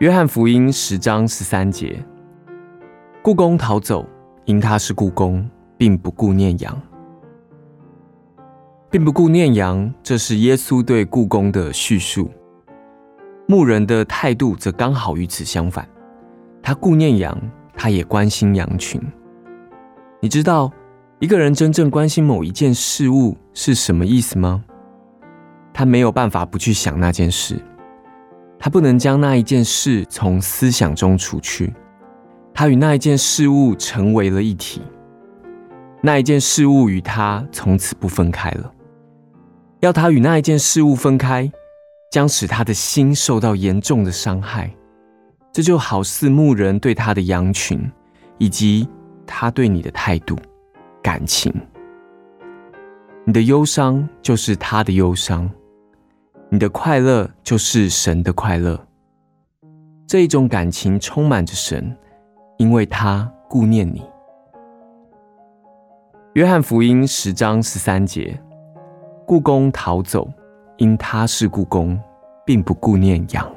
约翰福音十章十三节：故宫逃走，因他是故宫，并不顾念羊，并不顾念羊。这是耶稣对故宫的叙述。牧人的态度则刚好与此相反，他顾念羊，他也关心羊群。你知道一个人真正关心某一件事物是什么意思吗？他没有办法不去想那件事。他不能将那一件事从思想中除去，他与那一件事物成为了一体，那一件事物与他从此不分开了。要他与那一件事物分开，将使他的心受到严重的伤害。这就好似牧人对他的羊群，以及他对你的态度、感情。你的忧伤就是他的忧伤。你的快乐就是神的快乐，这一种感情充满着神，因为他顾念你。约翰福音十章十三节：故宫逃走，因他是故宫，并不顾念羊。